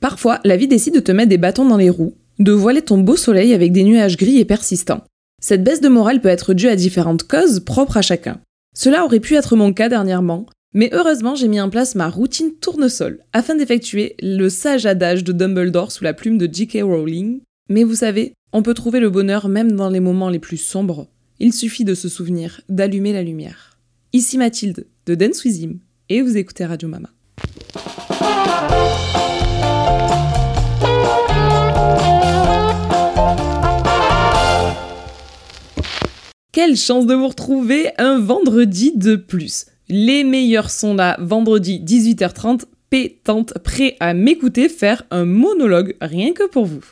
Parfois, la vie décide de te mettre des bâtons dans les roues, de voiler ton beau soleil avec des nuages gris et persistants. Cette baisse de morale peut être due à différentes causes propres à chacun. Cela aurait pu être mon cas dernièrement, mais heureusement j'ai mis en place ma routine tournesol afin d'effectuer le sage adage de Dumbledore sous la plume de J.K. Rowling. Mais vous savez, on peut trouver le bonheur même dans les moments les plus sombres. Il suffit de se souvenir d'allumer la lumière. Ici Mathilde de Dance With et vous écoutez Radio Mama. Quelle chance de vous retrouver un vendredi de plus. Les meilleurs sont là, vendredi 18h30, pétante, prêt à m'écouter faire un monologue rien que pour vous.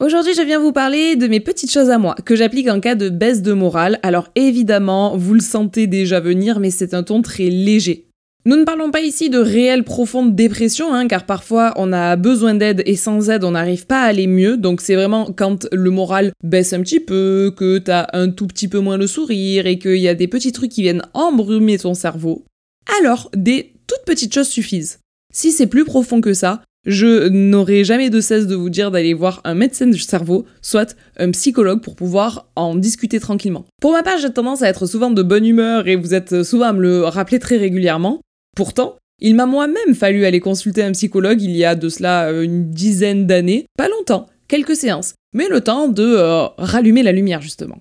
Aujourd'hui, je viens vous parler de mes petites choses à moi, que j'applique en cas de baisse de morale. Alors évidemment, vous le sentez déjà venir, mais c'est un ton très léger. Nous ne parlons pas ici de réelle profonde dépression, hein, car parfois on a besoin d'aide et sans aide on n'arrive pas à aller mieux, donc c'est vraiment quand le moral baisse un petit peu, que t'as un tout petit peu moins le sourire et qu'il y a des petits trucs qui viennent embrumer ton cerveau. Alors, des toutes petites choses suffisent. Si c'est plus profond que ça, je n'aurai jamais de cesse de vous dire d'aller voir un médecin du cerveau, soit un psychologue pour pouvoir en discuter tranquillement. Pour ma part, j'ai tendance à être souvent de bonne humeur et vous êtes souvent à me le rappeler très régulièrement. Pourtant, il m'a moi-même fallu aller consulter un psychologue il y a de cela euh, une dizaine d'années, pas longtemps, quelques séances, mais le temps de euh, rallumer la lumière justement.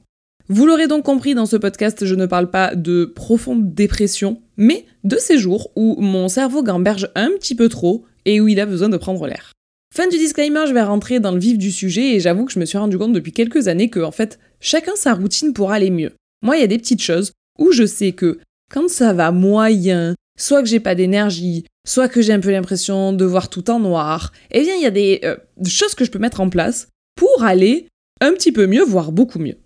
Vous l'aurez donc compris dans ce podcast, je ne parle pas de profonde dépression, mais de ces jours où mon cerveau gamberge un petit peu trop et où il a besoin de prendre l'air. Fin du disclaimer, je vais rentrer dans le vif du sujet et j'avoue que je me suis rendu compte depuis quelques années que, en fait, chacun sa routine pour aller mieux. Moi, il y a des petites choses où je sais que quand ça va moyen, soit que j'ai pas d'énergie, soit que j'ai un peu l'impression de voir tout en noir, eh bien il y a des euh, choses que je peux mettre en place pour aller un petit peu mieux, voire beaucoup mieux.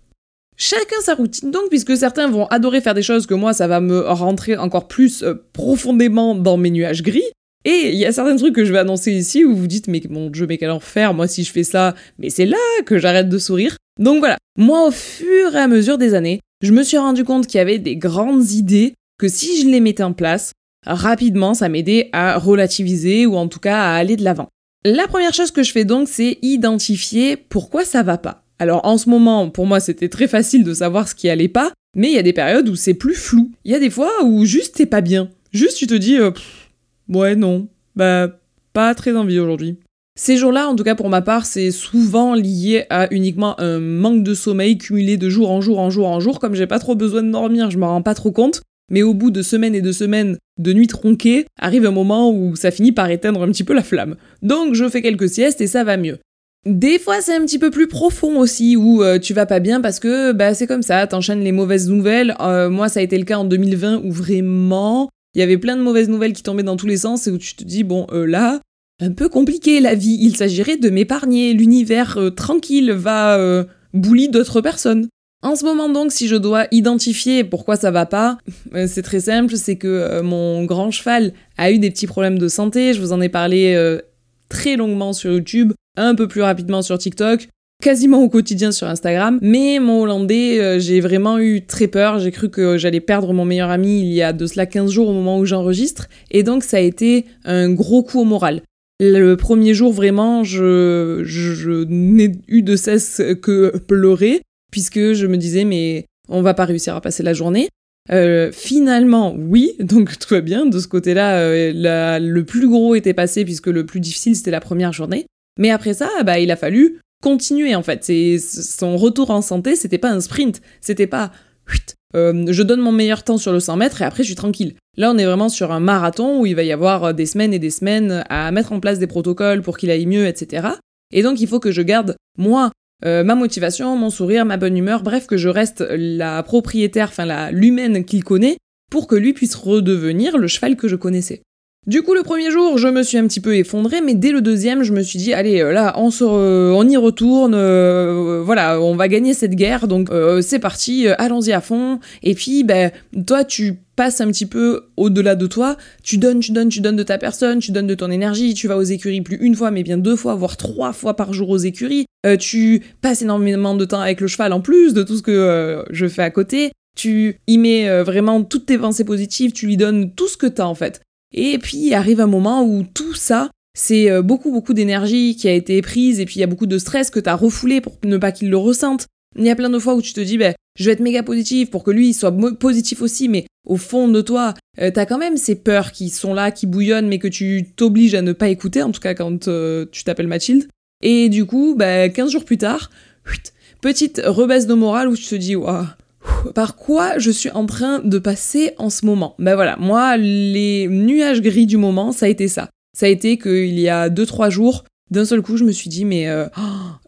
Chacun sa routine donc, puisque certains vont adorer faire des choses que moi, ça va me rentrer encore plus euh, profondément dans mes nuages gris. Et il y a certains trucs que je vais annoncer ici où vous dites, mais mon dieu, mais quel enfer, moi si je fais ça, mais c'est là que j'arrête de sourire. Donc voilà, moi au fur et à mesure des années, je me suis rendu compte qu'il y avait des grandes idées que si je les mettais en place, rapidement, ça m'aidait à relativiser ou en tout cas à aller de l'avant. La première chose que je fais donc, c'est identifier pourquoi ça va pas. Alors en ce moment, pour moi, c'était très facile de savoir ce qui allait pas, mais il y a des périodes où c'est plus flou. Il y a des fois où juste t'es pas bien. Juste tu te dis, euh, ouais non, bah pas très envie aujourd'hui. Ces jours-là, en tout cas pour ma part, c'est souvent lié à uniquement un manque de sommeil cumulé de jour en jour en jour en jour. Comme j'ai pas trop besoin de dormir, je m'en rends pas trop compte. Mais au bout de semaines et de semaines de nuit tronquée, arrive un moment où ça finit par éteindre un petit peu la flamme. Donc je fais quelques siestes et ça va mieux. Des fois, c'est un petit peu plus profond aussi, où euh, tu vas pas bien parce que bah, c'est comme ça, t'enchaînes les mauvaises nouvelles. Euh, moi, ça a été le cas en 2020 où vraiment, il y avait plein de mauvaises nouvelles qui tombaient dans tous les sens et où tu te dis, bon, euh, là, un peu compliqué la vie, il s'agirait de m'épargner, l'univers tranquille va boulir d'autres personnes. En ce moment donc, si je dois identifier pourquoi ça va pas, euh, c'est très simple, c'est que euh, mon grand cheval a eu des petits problèmes de santé, je vous en ai parlé euh, très longuement sur YouTube, un peu plus rapidement sur TikTok, quasiment au quotidien sur Instagram, mais mon Hollandais, j'ai vraiment eu très peur, j'ai cru que j'allais perdre mon meilleur ami il y a de cela 15 jours au moment où j'enregistre, et donc ça a été un gros coup au moral. Le premier jour, vraiment, je, je n'ai eu de cesse que pleurer puisque je me disais, mais on va pas réussir à passer la journée. Euh, finalement, oui, donc tout va bien. De ce côté-là, euh, le plus gros était passé puisque le plus difficile c'était la première journée. Mais après ça, bah, il a fallu continuer en fait. Son retour en santé, c'était pas un sprint, c'était pas euh, je donne mon meilleur temps sur le 100 mètres et après je suis tranquille. Là, on est vraiment sur un marathon où il va y avoir des semaines et des semaines à mettre en place des protocoles pour qu'il aille mieux, etc. Et donc, il faut que je garde, moi, euh, ma motivation, mon sourire, ma bonne humeur, bref, que je reste la propriétaire, enfin l'humaine qu'il connaît, pour que lui puisse redevenir le cheval que je connaissais. Du coup, le premier jour, je me suis un petit peu effondrée, mais dès le deuxième, je me suis dit, allez, euh, là, on, se on y retourne, euh, voilà, on va gagner cette guerre, donc euh, c'est parti, allons-y à fond. Et puis, ben, toi, tu passes un petit peu au-delà de toi, tu donnes, tu donnes, tu donnes de ta personne, tu donnes de ton énergie, tu vas aux écuries plus une fois, mais bien deux fois, voire trois fois par jour aux écuries. tu passes énormément de temps avec le cheval en plus de tout ce que je fais à côté. Tu y mets vraiment toutes tes pensées positives, tu lui donnes tout ce que t'as en fait. Et puis arrive un moment où tout ça, c'est euh, beaucoup beaucoup d'énergie qui a été prise et puis il y a beaucoup de stress que tu as refoulé pour ne pas qu'il le ressente. Il y a plein de fois où tu te dis, ben, je vais être méga positif pour que lui soit positif aussi, mais au fond de toi, euh, tu as quand même ces peurs qui sont là, qui bouillonnent, mais que tu t'obliges à ne pas écouter, en tout cas quand euh, tu t'appelles Mathilde. Et du coup, ben, 15 jours plus tard, petite rebaisse de morale où tu te dis, waouh, par quoi je suis en train de passer en ce moment? Ben voilà, moi, les nuages gris du moment, ça a été ça ça a été qu'il y a 2-3 jours, d'un seul coup, je me suis dit, mais euh,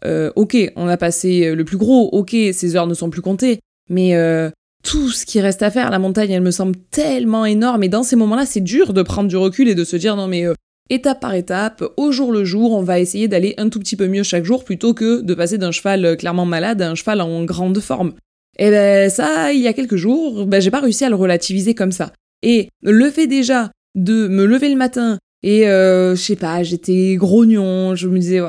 euh, ok, on a passé le plus gros, ok, ces heures ne sont plus comptées, mais euh, tout ce qui reste à faire, la montagne, elle me semble tellement énorme, et dans ces moments-là, c'est dur de prendre du recul et de se dire, non mais étape par étape, au jour le jour, on va essayer d'aller un tout petit peu mieux chaque jour plutôt que de passer d'un cheval clairement malade à un cheval en grande forme. Et ben ça, il y a quelques jours, ben j'ai pas réussi à le relativiser comme ça. Et le fait déjà de me lever le matin, et euh, je sais pas, j'étais grognon, je me disais,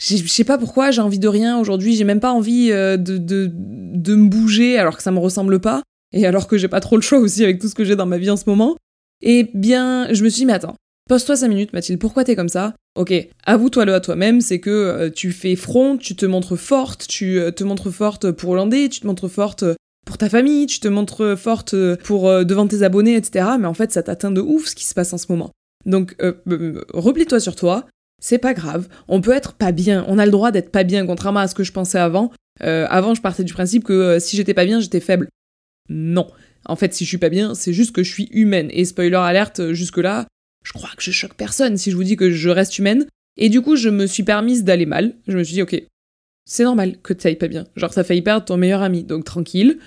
je sais pas pourquoi, j'ai envie de rien aujourd'hui, j'ai même pas envie euh, de, de, de me bouger alors que ça me ressemble pas, et alors que j'ai pas trop le choix aussi avec tout ce que j'ai dans ma vie en ce moment. Et bien, je me suis dit, mais attends, pose-toi 5 minutes, Mathilde, pourquoi t'es comme ça? Ok, avoue-toi-le à toi-même, c'est que euh, tu fais front, tu te montres forte, tu euh, te montres forte pour Hollandais, tu te montres forte pour ta famille, tu te montres forte pour devant tes abonnés, etc. Mais en fait, ça t'atteint de ouf ce qui se passe en ce moment. Donc, euh, euh, replie-toi sur toi, c'est pas grave. On peut être pas bien, on a le droit d'être pas bien, contrairement à ce que je pensais avant. Euh, avant, je partais du principe que si j'étais pas bien, j'étais faible. Non. En fait, si je suis pas bien, c'est juste que je suis humaine. Et spoiler alerte, jusque-là, je crois que je choque personne si je vous dis que je reste humaine. Et du coup, je me suis permise d'aller mal. Je me suis dit, ok, c'est normal que tu ailles pas bien. Genre, ça failli perdre ton meilleur ami. Donc, tranquille,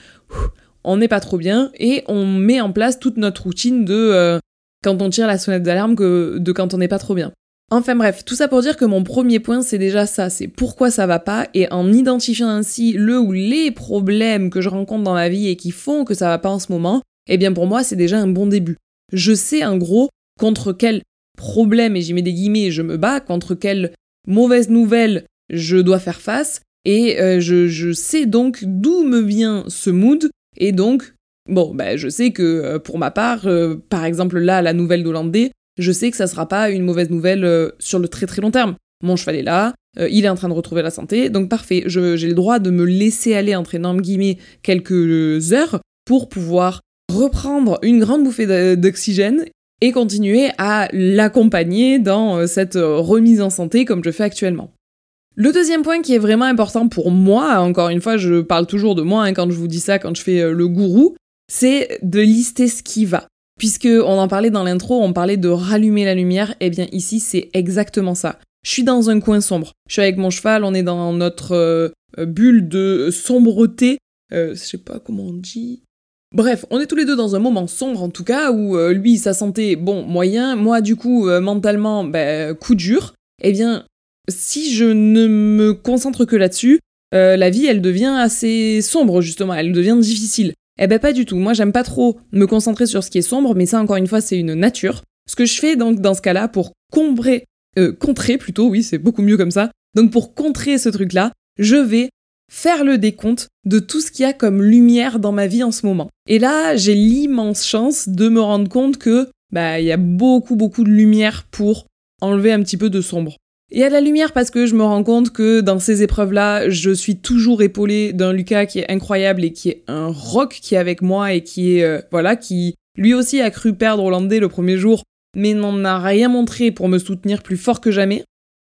on n'est pas trop bien. Et on met en place toute notre routine de quand on tire la sonnette d'alarme que de quand on n'est pas trop bien. Enfin bref, tout ça pour dire que mon premier point, c'est déjà ça, c'est pourquoi ça va pas, et en identifiant ainsi le ou les problèmes que je rencontre dans ma vie et qui font que ça va pas en ce moment, eh bien pour moi, c'est déjà un bon début. Je sais en gros contre quel problème, et j'y mets des guillemets, je me bats, contre quelle mauvaise nouvelle je dois faire face, et euh, je, sais donc d'où me vient ce mood, et donc Bon, ben, je sais que euh, pour ma part, euh, par exemple là, la nouvelle d'Hollandais, je sais que ça sera pas une mauvaise nouvelle sur le très très long terme. Mon cheval est là, il est en train de retrouver la santé, donc parfait, j'ai le droit de me laisser aller entre énormes guillemets quelques heures pour pouvoir reprendre une grande bouffée d'oxygène et continuer à l'accompagner dans cette remise en santé comme je fais actuellement. Le deuxième point qui est vraiment important pour moi, encore une fois, je parle toujours de moi hein, quand je vous dis ça, quand je fais le gourou, c'est de lister ce qui va. Puisque on en parlait dans l'intro, on parlait de rallumer la lumière, et eh bien ici c'est exactement ça. Je suis dans un coin sombre. Je suis avec mon cheval, on est dans notre euh, bulle de sombreté. Euh, je sais pas comment on dit. Bref, on est tous les deux dans un moment sombre en tout cas, où euh, lui, sa santé, bon, moyen, moi du coup, mentalement, ben, coup dur. Eh bien, si je ne me concentre que là-dessus, la vie, elle devient assez sombre justement, elle devient difficile. Eh ben pas du tout. Moi j'aime pas trop me concentrer sur ce qui est sombre, mais ça encore une fois c'est une nature. Ce que je fais donc dans ce cas-là pour combrer, euh, contrer plutôt, oui c'est beaucoup mieux comme ça. Donc pour contrer ce truc-là, je vais faire le décompte de tout ce qu'il y a comme lumière dans ma vie en ce moment. Et là j'ai l'immense chance de me rendre compte que bah il y a beaucoup beaucoup de lumière pour enlever un petit peu de sombre. Et à la lumière parce que je me rends compte que dans ces épreuves-là, je suis toujours épaulée d'un Lucas qui est incroyable et qui est un rock qui est avec moi et qui est, euh, voilà, qui lui aussi a cru perdre Hollandais le premier jour, mais n'en a rien montré pour me soutenir plus fort que jamais.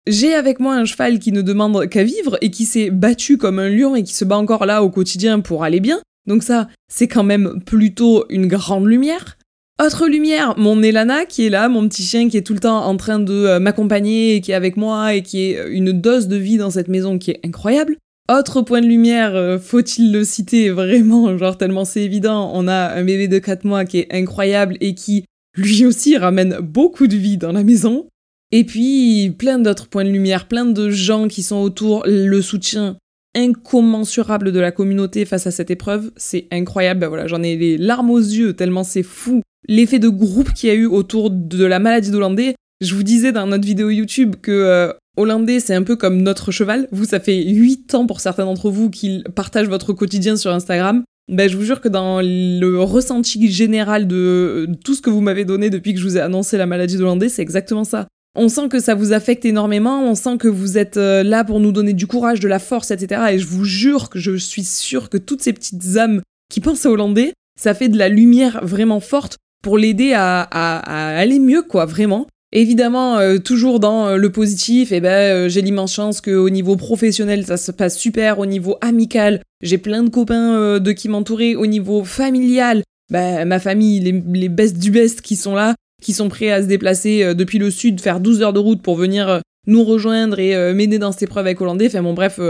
J'ai avec moi un cheval qui ne demande qu'à vivre et qui s'est battu comme un lion et qui se bat encore là au quotidien pour aller bien. Donc ça, c'est quand même plutôt une grande lumière. Autre lumière, mon Elana qui est là, mon petit chien qui est tout le temps en train de euh, m'accompagner et qui est avec moi et qui est euh, une dose de vie dans cette maison qui est incroyable. Autre point de lumière, euh, faut-il le citer vraiment, genre tellement c'est évident, on a un bébé de 4 mois qui est incroyable et qui lui aussi ramène beaucoup de vie dans la maison. Et puis plein d'autres points de lumière, plein de gens qui sont autour, le soutien incommensurable de la communauté face à cette épreuve, c'est incroyable. Ben voilà, j'en ai les larmes aux yeux tellement c'est fou l'effet de groupe qu'il y a eu autour de la maladie d'Hollandais. Je vous disais dans notre vidéo YouTube que euh, Hollandais, c'est un peu comme notre cheval. Vous, ça fait 8 ans pour certains d'entre vous qu'ils partagent votre quotidien sur Instagram. Ben, je vous jure que dans le ressenti général de tout ce que vous m'avez donné depuis que je vous ai annoncé la maladie d'Hollandais, c'est exactement ça. On sent que ça vous affecte énormément, on sent que vous êtes euh, là pour nous donner du courage, de la force, etc. Et je vous jure que je suis sûre que toutes ces petites âmes qui pensent à Hollandais, ça fait de la lumière vraiment forte pour l'aider à, aller mieux, quoi, vraiment. Évidemment, euh, toujours dans euh, le positif, eh ben, j'ai l'immense chance qu'au niveau professionnel, ça se passe super, au niveau amical, j'ai plein de copains de qui m'entourer, au niveau familial, bah, ma famille, les, les best du best qui sont là, qui sont prêts à se déplacer depuis le sud, faire 12 heures de route pour venir nous rejoindre et m'aider dans cette épreuve avec Hollandais. Enfin bon, bref,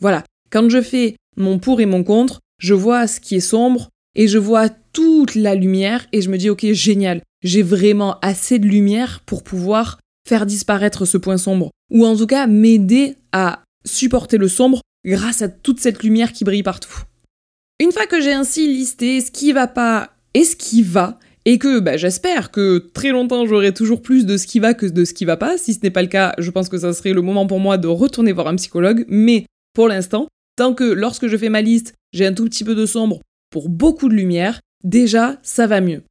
voilà. Quand je fais mon pour et mon contre, je vois ce qui est sombre, et je vois toute la lumière et je me dis ok génial, j'ai vraiment assez de lumière pour pouvoir faire disparaître ce point sombre ou en tout cas m'aider à supporter le sombre grâce à toute cette lumière qui brille partout. Une fois que j'ai ainsi listé ce qui va pas et ce qui va, et que bah, j'espère que très longtemps j'aurai toujours plus de ce qui va que de ce qui va pas, si ce n'est pas le cas, je pense que ça serait le moment pour moi de retourner voir un psychologue, mais pour l'instant, tant que lorsque je fais ma liste, j'ai un tout petit peu de sombre pour beaucoup de lumière, déjà ça va mieux.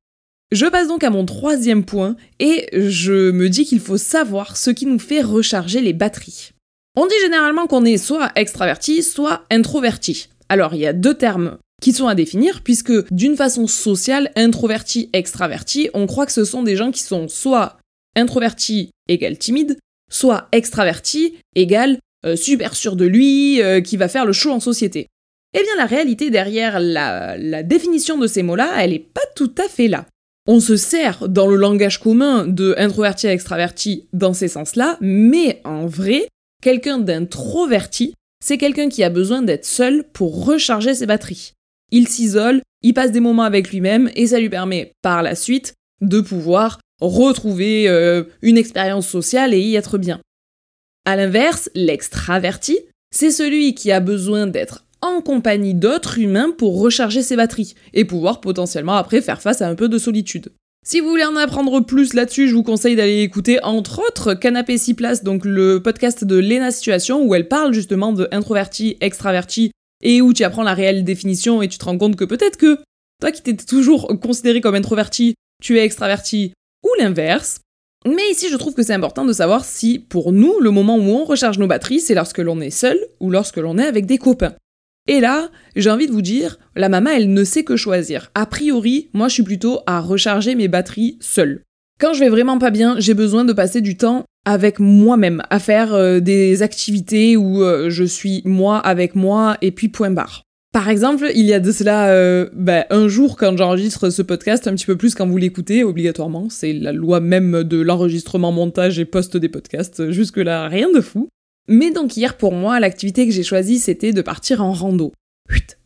Je passe donc à mon troisième point et je me dis qu'il faut savoir ce qui nous fait recharger les batteries. On dit généralement qu'on est soit extraverti, soit introverti. Alors il y a deux termes qui sont à définir puisque d'une façon sociale, introverti, extraverti, on croit que ce sont des gens qui sont soit introverti égale timide, soit extraverti égale euh, super sûr de lui, euh, qui va faire le show en société. Eh bien, la réalité derrière la, définition de ces mots-là, elle n'est pas tout à fait là. On se sert dans le langage commun de introverti à extraverti dans ces sens-là, mais en vrai, quelqu'un d'introverti, c'est quelqu'un qui a besoin d'être seul pour recharger ses batteries. Il s'isole, il passe des moments avec lui-même et ça lui permet par la suite de pouvoir retrouver euh, une expérience sociale et y être bien. A l'inverse, l'extraverti, c'est celui qui a besoin d'être en compagnie d'autres humains pour recharger ses batteries et pouvoir potentiellement après faire face à un peu de solitude. Si vous voulez en apprendre plus là-dessus, je vous conseille d'aller écouter entre autres Canapé 6 places, donc le podcast de Lena Situation où elle parle justement de introverti, extraverti et où tu apprends la réelle définition et tu te rends compte que peut-être que toi qui t'es toujours considéré comme introverti, tu es extraverti ou l'inverse. Mais ici, je trouve que c'est important de savoir si, pour nous, le moment où on recharge nos batteries, c'est lorsque l'on est seul ou lorsque l'on est avec des copains. Et là, j'ai envie de vous dire, la maman, elle ne sait que choisir. A priori, moi, je suis plutôt à recharger mes batteries seule. Quand je vais vraiment pas bien, j'ai besoin de passer du temps avec moi-même, à faire euh, des activités où euh, je suis moi avec moi et puis point barre. Par exemple, il y a de cela euh, bah, un jour quand j'enregistre ce podcast, un petit peu plus quand vous l'écoutez, obligatoirement, c'est la loi même de l'enregistrement, montage et post des podcasts, jusque-là rien de fou. Mais donc hier pour moi, l'activité que j'ai choisie, c'était de partir en rando.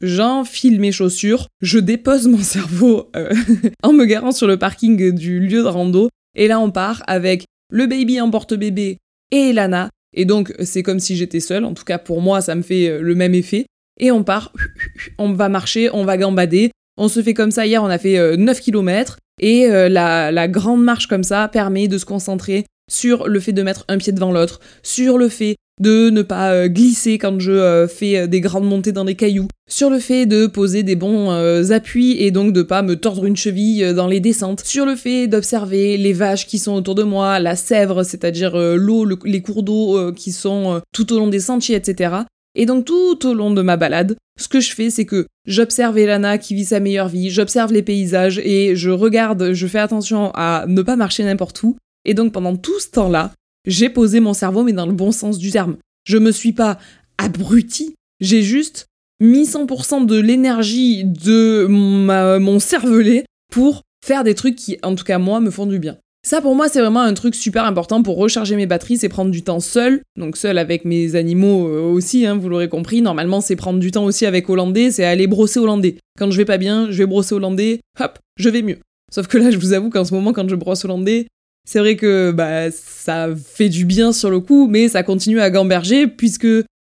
J'enfile mes chaussures, je dépose mon cerveau euh, en me garant sur le parking du lieu de rando, et là on part avec le baby en porte-bébé et Lana, et donc c'est comme si j'étais seule, en tout cas pour moi ça me fait euh, le même effet, et on part, on va marcher, on va gambader, on se fait comme ça, hier on a fait 9 euh, km, et la, la grande marche comme ça permet de se concentrer sur le fait de mettre un pied devant l'autre, sur le fait de ne pas euh, glisser quand je euh, fais euh, des grandes montées dans les cailloux, sur le fait de poser des bons appuis et donc de pas me tordre une cheville dans les descentes, sur le fait d'observer les vaches qui sont autour de moi, la sèvre, c'est-à-dire l'eau, les cours d'eau qui sont tout au long des sentiers, etc. Et donc tout au long de ma balade, ce que je fais, c'est que j'observe Elana qui vit sa meilleure vie, j'observe les paysages et je regarde, je fais attention à ne pas marcher n'importe où. Et donc pendant tout ce temps-là, j'ai posé mon cerveau, mais dans le bon sens du terme. Je me suis pas abruti, j'ai juste mis 100% de l'énergie de mon cervelet pour faire des trucs qui, en tout cas moi, me font du bien. Ça pour moi c'est vraiment un truc super important pour recharger mes batteries, c'est prendre du temps seul, donc seul avec mes animaux euh, aussi, hein, vous l'aurez compris. Normalement c'est prendre du temps aussi avec Hollandais, c'est aller brosser Hollandais. Quand je vais pas bien, je vais brosser Hollandais, hop, je vais mieux. Sauf que là je vous avoue qu'en ce moment quand je brosse Hollandais, c'est vrai que bah, ça fait du bien sur le coup, mais ça continue à gamberger puisque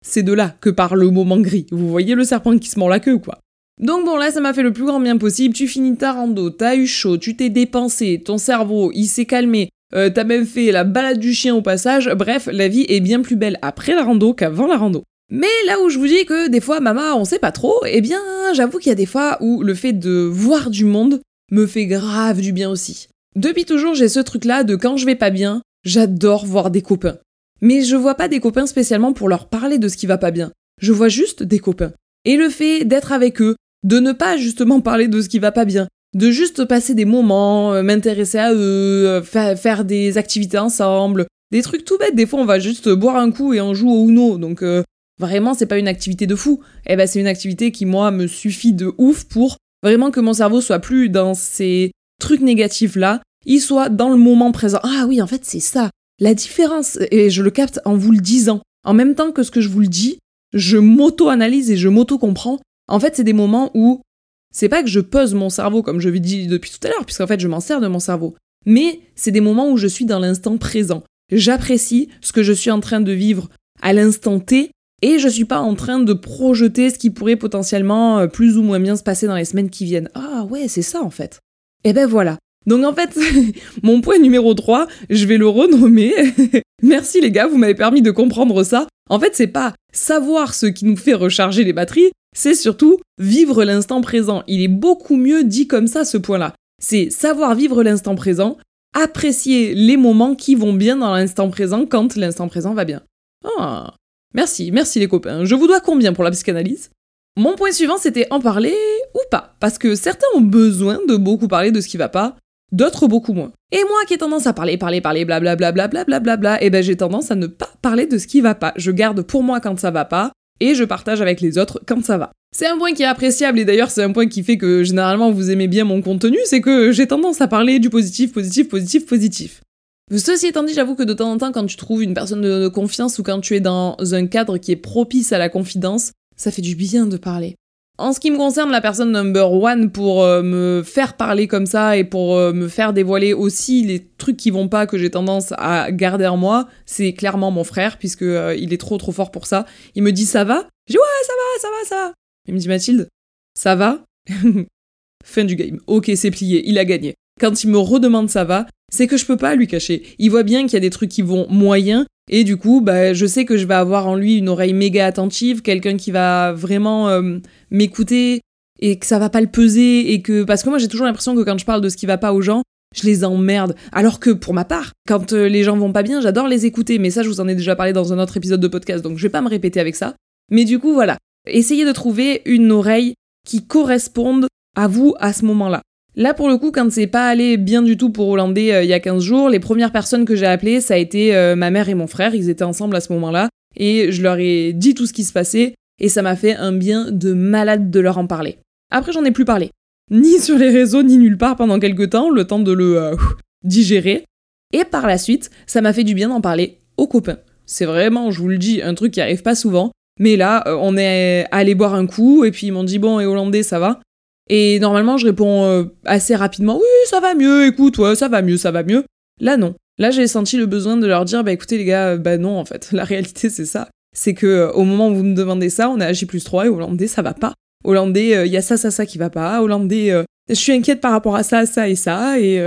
c'est de là que part le moment gris. Vous voyez le serpent qui se mord la queue, quoi. Donc bon, là, ça m'a fait le plus grand bien possible. Tu finis ta rando, t'as eu chaud, tu t'es dépensé, ton cerveau, il s'est calmé, euh, t'as même fait la balade du chien au passage. Bref, la vie est bien plus belle après la rando qu'avant la rando. Mais là où je vous dis que des fois, maman, on sait pas trop, eh bien, j'avoue qu'il y a des fois où le fait de voir du monde me fait grave du bien aussi. Depuis toujours, j'ai ce truc-là de quand je vais pas bien, j'adore voir des copains. Mais je vois pas des copains spécialement pour leur parler de ce qui va pas bien. Je vois juste des copains. Et le fait d'être avec eux, de ne pas justement parler de ce qui va pas bien, de juste passer des moments, euh, m'intéresser à eux, euh, faire des activités ensemble, des trucs tout bêtes. Des fois, on va juste boire un coup et on joue au Uno. Donc, euh, vraiment, c'est pas une activité de fou. Eh ben, c'est une activité qui, moi, me suffit de ouf pour vraiment que mon cerveau soit plus dans ces trucs négatifs-là, il soit dans le moment présent. Ah oui, en fait, c'est ça. La différence, et je le capte en vous le disant, en même temps que ce que je vous le dis, je m'auto-analyse et je m'auto-comprends. En fait, c'est des moments où c'est pas que je pose mon cerveau comme je l'ai dit depuis tout à l'heure, puisqu'en fait je m'en sers de mon cerveau, mais c'est des moments où je suis dans l'instant présent. J'apprécie ce que je suis en train de vivre à l'instant T et je suis pas en train de projeter ce qui pourrait potentiellement euh, plus ou moins bien se passer dans les semaines qui viennent. Ah ouais, c'est ça en fait. Et eh ben voilà. Donc en fait, mon point numéro 3, je vais le renommer. Merci les gars, vous m'avez permis de comprendre ça. En fait, c'est pas savoir ce qui nous fait recharger les batteries, c'est surtout vivre l'instant présent. Il est beaucoup mieux dit comme ça ce point-là. C'est savoir vivre l'instant présent, apprécier les moments qui vont bien dans l'instant présent quand l'instant présent va bien. Ah, merci, merci les copains. Je vous dois combien pour la psychanalyse? Mon point suivant, c'était en parler ou pas, parce que certains ont besoin de beaucoup parler de ce qui va pas, d'autres beaucoup moins. Et moi qui ai tendance à parler, parler, parler, blablabla, blablabla, bla, bla, et ben j'ai tendance à ne pas parler de ce qui va pas. Je garde pour moi quand ça va pas, et je partage avec les autres quand ça va. C'est un point qui est appréciable et d'ailleurs c'est un point qui fait que généralement vous aimez bien mon contenu, c'est que j'ai tendance à parler du positif, positif, positif, positif. Ceci étant dit, j'avoue que de temps en temps, quand tu trouves une personne de confiance ou quand tu es dans un cadre qui est propice à la confidence, ça fait du bien de parler. En ce qui me concerne, la personne number one pour euh, me faire parler comme ça et pour euh, me faire dévoiler aussi les trucs qui vont pas que j'ai tendance à garder en moi, c'est clairement mon frère puisque euh, il est trop trop fort pour ça. Il me dit ça va? Je dis ouais ça va ça va ça. Il me dit Mathilde ça va? Fin du game. Ok c'est plié, il a gagné. Quand il me redemande ça va, c'est que je peux pas lui cacher. Il voit bien qu'il y a des trucs qui vont moyen et du coup, bah, je sais que je vais avoir en lui une oreille méga attentive, quelqu'un qui va vraiment euh, m'écouter et que ça va pas le peser et que parce que moi j'ai toujours l'impression que quand je parle de ce qui va pas aux gens, je les emmerde. Alors que pour ma part, quand euh, les gens vont pas bien, j'adore les écouter. Mais ça, je vous en ai déjà parlé dans un autre épisode de podcast, donc je vais pas me répéter avec ça. Mais du coup, voilà. Essayez de trouver une oreille qui corresponde à vous à ce moment-là. Là, pour le coup, quand c'est pas allé bien du tout pour Hollandais euh, il y a 15 jours, les premières personnes que j'ai appelées, ça a été euh, ma mère et mon frère. Ils étaient ensemble à ce moment-là. Et je leur ai dit tout ce qui se passait. Et ça m'a fait un bien de malade de leur en parler. Après, j'en ai plus parlé. Ni sur les réseaux, ni nulle part pendant quelques temps, le temps de le euh, digérer. Et par la suite, ça m'a fait du bien d'en parler aux copains. C'est vraiment, je vous le dis, un truc qui arrive pas souvent. Mais là, on est allé boire un coup, et puis ils m'ont dit, bon, et Hollandais, ça va? Et normalement, je réponds euh, assez rapidement Oui, ça va mieux, écoute, ouais, ça va mieux, ça va mieux. Là, non. Là, j'ai senti le besoin de leur dire Bah écoutez, les gars, euh, bah non, en fait. La réalité, c'est ça. C'est que euh, au moment où vous me demandez ça, on à J plus 3 et Hollandais, ça va pas. Hollandais, il y a ça, ça, ça qui va pas. Hollandais, je suis inquiète par rapport à ça, ça et ça. Et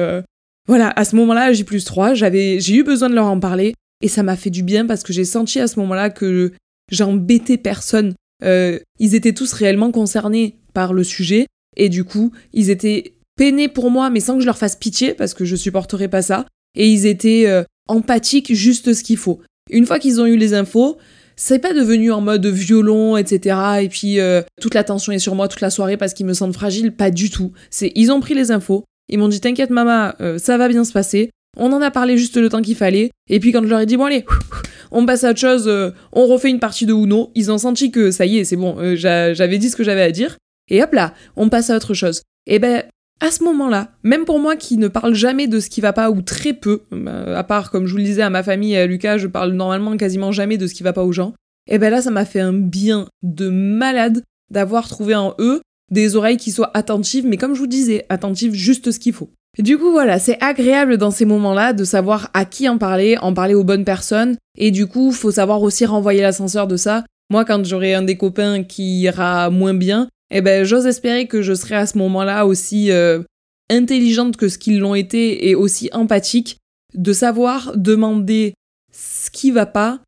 voilà, à ce moment-là, à J plus 3, j'avais, j'ai eu besoin de leur en parler. Et ça m'a fait du bien parce que j'ai senti à ce moment-là que j'embêtais personne. ils étaient tous réellement concernés par le sujet et du coup, ils étaient peinés pour moi, mais sans que je leur fasse pitié, parce que je supporterais pas ça. Et ils étaient euh, empathiques, juste ce qu'il faut. Une fois qu'ils ont eu les infos, c'est pas devenu en mode violon, etc. Et puis euh, toute l'attention est sur moi toute la soirée parce qu'ils me sentent fragile. Pas du tout. C'est ils ont pris les infos. Ils m'ont dit t'inquiète maman, euh, ça va bien se passer. On en a parlé juste le temps qu'il fallait. Et puis quand je leur ai dit bon allez, on passe à autre chose, on refait une partie de Uno. Ils ont senti que ça y est, c'est bon. j'avais dit ce que j'avais à dire et hop là, on passe à autre chose. Et ben, à ce moment-là, même pour moi qui ne parle jamais de ce qui va pas ou très peu, euh, à part comme je vous le disais à ma famille et à Lucas, je parle normalement quasiment jamais de ce qui va pas aux gens. Et ben là, ça m'a fait un bien de malade d'avoir trouvé en eux des oreilles qui soient attentives, mais comme je vous disais, attentives juste ce qu'il faut. du coup, voilà, c'est agréable dans ces moments-là de savoir à qui en parler, en parler aux bonnes personnes, et du coup, faut savoir aussi renvoyer l'ascenseur de ça. Moi, quand j'aurai un des copains qui ira moins bien, eh ben j'ose espérer que je serai à ce moment-là aussi euh, intelligente que ce qu'ils l'ont été et aussi empathique de savoir demander ce qui va pas,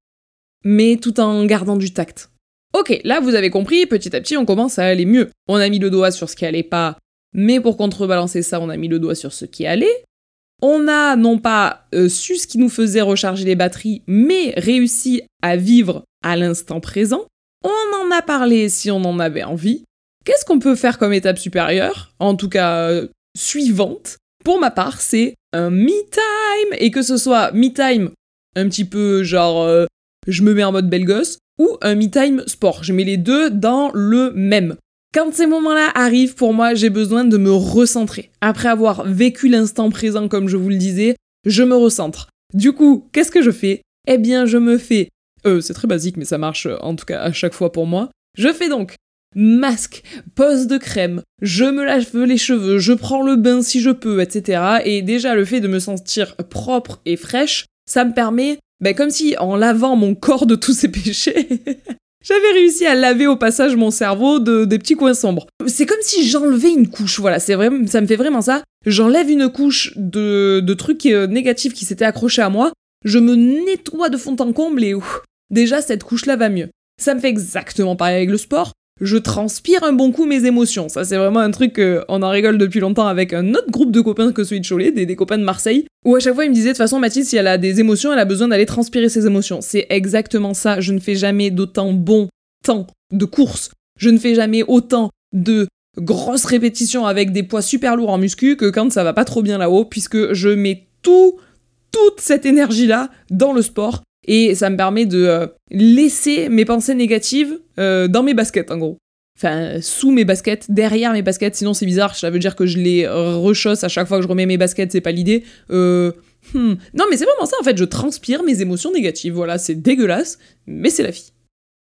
mais tout en gardant du tact. Ok, là vous avez compris, petit à petit on commence à aller mieux. On a mis le doigt sur ce qui allait pas, mais pour contrebalancer ça, on a mis le doigt sur ce qui allait. On a non pas euh, su ce qui nous faisait recharger les batteries, mais réussi à vivre à l'instant présent. On en a parlé si on en avait envie. Qu'est-ce qu'on peut faire comme étape supérieure En tout cas, euh, suivante? Pour ma part, c'est un me time. Et que ce soit me time un petit peu genre euh, je me mets en mode belle gosse ou un me time sport. Je mets les deux dans le même. Quand ces moments-là arrivent, pour moi, j'ai besoin de me recentrer. Après avoir vécu l'instant présent, comme je vous le disais, je me recentre. Du coup, qu'est-ce que je fais? Eh bien, je me fais... Euh, c'est très basique, mais ça marche en tout cas à chaque fois pour moi. Je fais donc masque, pose de crème, je me lave les cheveux, je prends le bain si je peux, etc. Et déjà, le fait de me sentir propre et fraîche, ça me permet, ben, comme si en lavant mon corps de tous ces péchés, j'avais réussi à laver au passage mon cerveau de des petits coins sombres. C'est comme si j'enlevais une couche, voilà, c'est ça me fait vraiment ça. J'enlève une couche de, de trucs euh, négatifs qui s'étaient accrochés à moi, je me nettoie de fond en comble et ouf, déjà cette couche-là va mieux. Ça me fait exactement pareil avec le sport je transpire un bon coup mes émotions. Ça, c'est vraiment un truc qu'on en rigole depuis longtemps avec un autre groupe de copains que celui de Cholet, des, copains de Marseille, où à chaque fois ils me disaient de toute façon, Mathilde, si elle a des émotions, elle a besoin d'aller transpirer ses émotions. C'est exactement ça. Je ne fais jamais d'autant bon temps de course. Je ne fais jamais autant de grosses répétitions avec des poids super lourds en muscu que quand ça va pas trop bien là-haut, puisque je mets tout, toute cette énergie-là dans le sport et ça me permet de euh, laisser mes pensées négatives euh, dans mes baskets en gros. Enfin, sous mes baskets, derrière mes baskets, sinon c'est bizarre, ça veut dire que je les rechausse à chaque fois que je remets mes baskets, c'est pas l'idée. Euh, hmm. Non mais c'est vraiment ça en fait, je transpire mes émotions négatives, voilà, c'est dégueulasse, mais c'est la vie.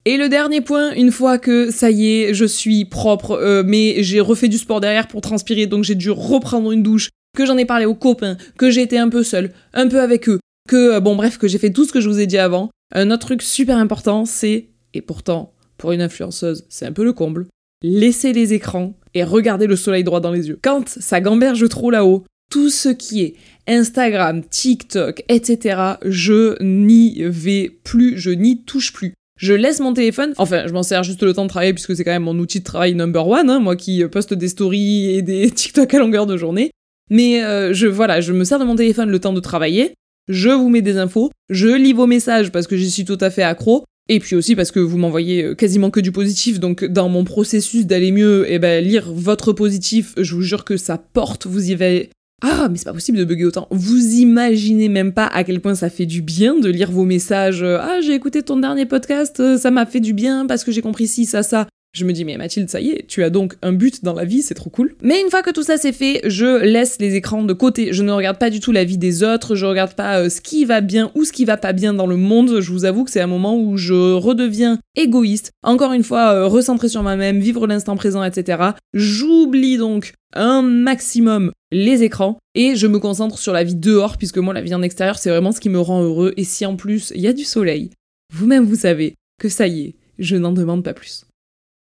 Et le dernier point, une fois que ça y est, je suis propre, mais j'ai refait du sport derrière pour transpirer, donc j'ai dû reprendre une douche, que j'en ai parlé aux copains, que j'ai été un peu seule, un peu avec eux, que, euh, bon bref, que j'ai fait tout ce que je vous ai dit avant. Un autre truc super important, c'est, et pourtant, pour une influenceuse, c'est un peu le comble, laisser les écrans et regarder le soleil droit dans les yeux. Quand ça gamberge trop là-haut, tout ce qui est Instagram, TikTok, etc., je n'y vais plus, je n'y touche plus. Je laisse mon téléphone, enfin je m'en sers juste le temps de travailler puisque c'est quand même mon outil de travail number one, hein, moi qui poste des stories et des TikTok à longueur de journée. Mais euh, je voilà, je me sers de mon téléphone le temps de travailler je vous mets des infos, je lis vos messages parce que j'y suis tout à fait accro, et puis aussi parce que vous m'envoyez euh, quasiment que du positif, donc dans mon processus d'aller mieux, eh ben lire votre positif, je vous jure que ça porte, vous y allez... Ah, mais c'est pas possible de bugger autant. Vous imaginez même pas à quel point ça fait du bien de lire vos messages. Euh, ah, j'ai écouté ton dernier podcast, euh, ça m'a fait du bien parce que j'ai compris ci, ça, ça. Je me dis, mais Mathilde, ça y est, tu as donc un but dans la vie, c'est trop cool. Mais une fois que tout ça c'est fait, je laisse les écrans de côté. Je ne regarde pas du tout la vie des autres, je regarde pas euh, ce qui va bien ou ce qui va pas bien dans le monde. Je vous avoue que c'est un moment où je redeviens égoïste. Encore une fois, euh, recentrer sur moi-même, vivre l'instant présent, etc. J'oublie donc un maximum les écrans et je me concentre sur la vie dehors puisque moi la vie en extérieur c'est vraiment ce qui me rend heureux et si en plus il y a du soleil, vous-même vous savez que ça y est, je n'en demande pas plus.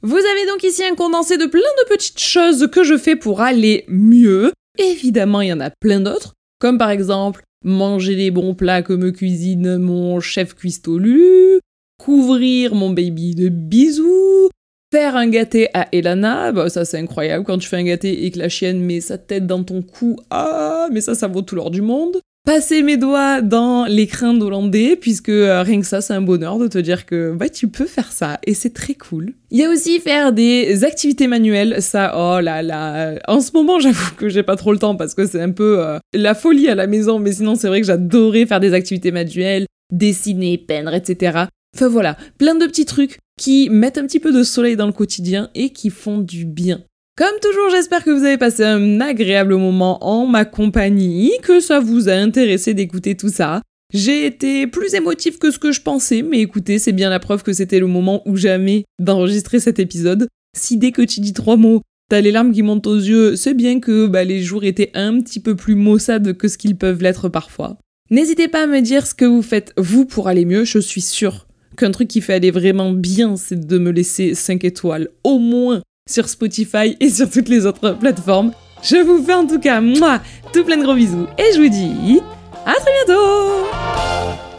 Vous avez donc ici un condensé de plein de petites choses que je fais pour aller mieux. Évidemment, il y en a plein d'autres, comme par exemple manger les bons plats que me cuisine mon chef cuistolu, couvrir mon baby de bisous, faire un gâté à Elana, bah ça c'est incroyable quand tu fais un gâté et que la chienne met sa tête dans ton cou, ah mais ça ça vaut tout l'or du monde passer mes doigts dans l'écrin d'hollandais, puisque euh, rien que ça, c'est un bonheur de te dire que bah, tu peux faire ça, et c'est très cool. Il y a aussi faire des activités manuelles, ça, oh là là. En ce moment, j'avoue que j'ai pas trop le temps, parce que c'est un peu euh, la folie à la maison, mais sinon, c'est vrai que j'adorais faire des activités manuelles, dessiner, peindre, etc. Enfin voilà, plein de petits trucs qui mettent un petit peu de soleil dans le quotidien et qui font du bien. Comme toujours, j'espère que vous avez passé un agréable moment en ma compagnie, que ça vous a intéressé d'écouter tout ça. J'ai été plus émotif que ce que je pensais, mais écoutez, c'est bien la preuve que c'était le moment ou jamais d'enregistrer cet épisode. Si dès que tu dis trois mots, t'as les larmes qui montent aux yeux, c'est bien que bah, les jours étaient un petit peu plus maussades que ce qu'ils peuvent l'être parfois. N'hésitez pas à me dire ce que vous faites vous pour aller mieux, je suis sûre qu'un truc qui fait aller vraiment bien, c'est de me laisser 5 étoiles, au moins sur Spotify et sur toutes les autres plateformes. Je vous fais en tout cas, moi, tout plein de gros bisous et je vous dis à très bientôt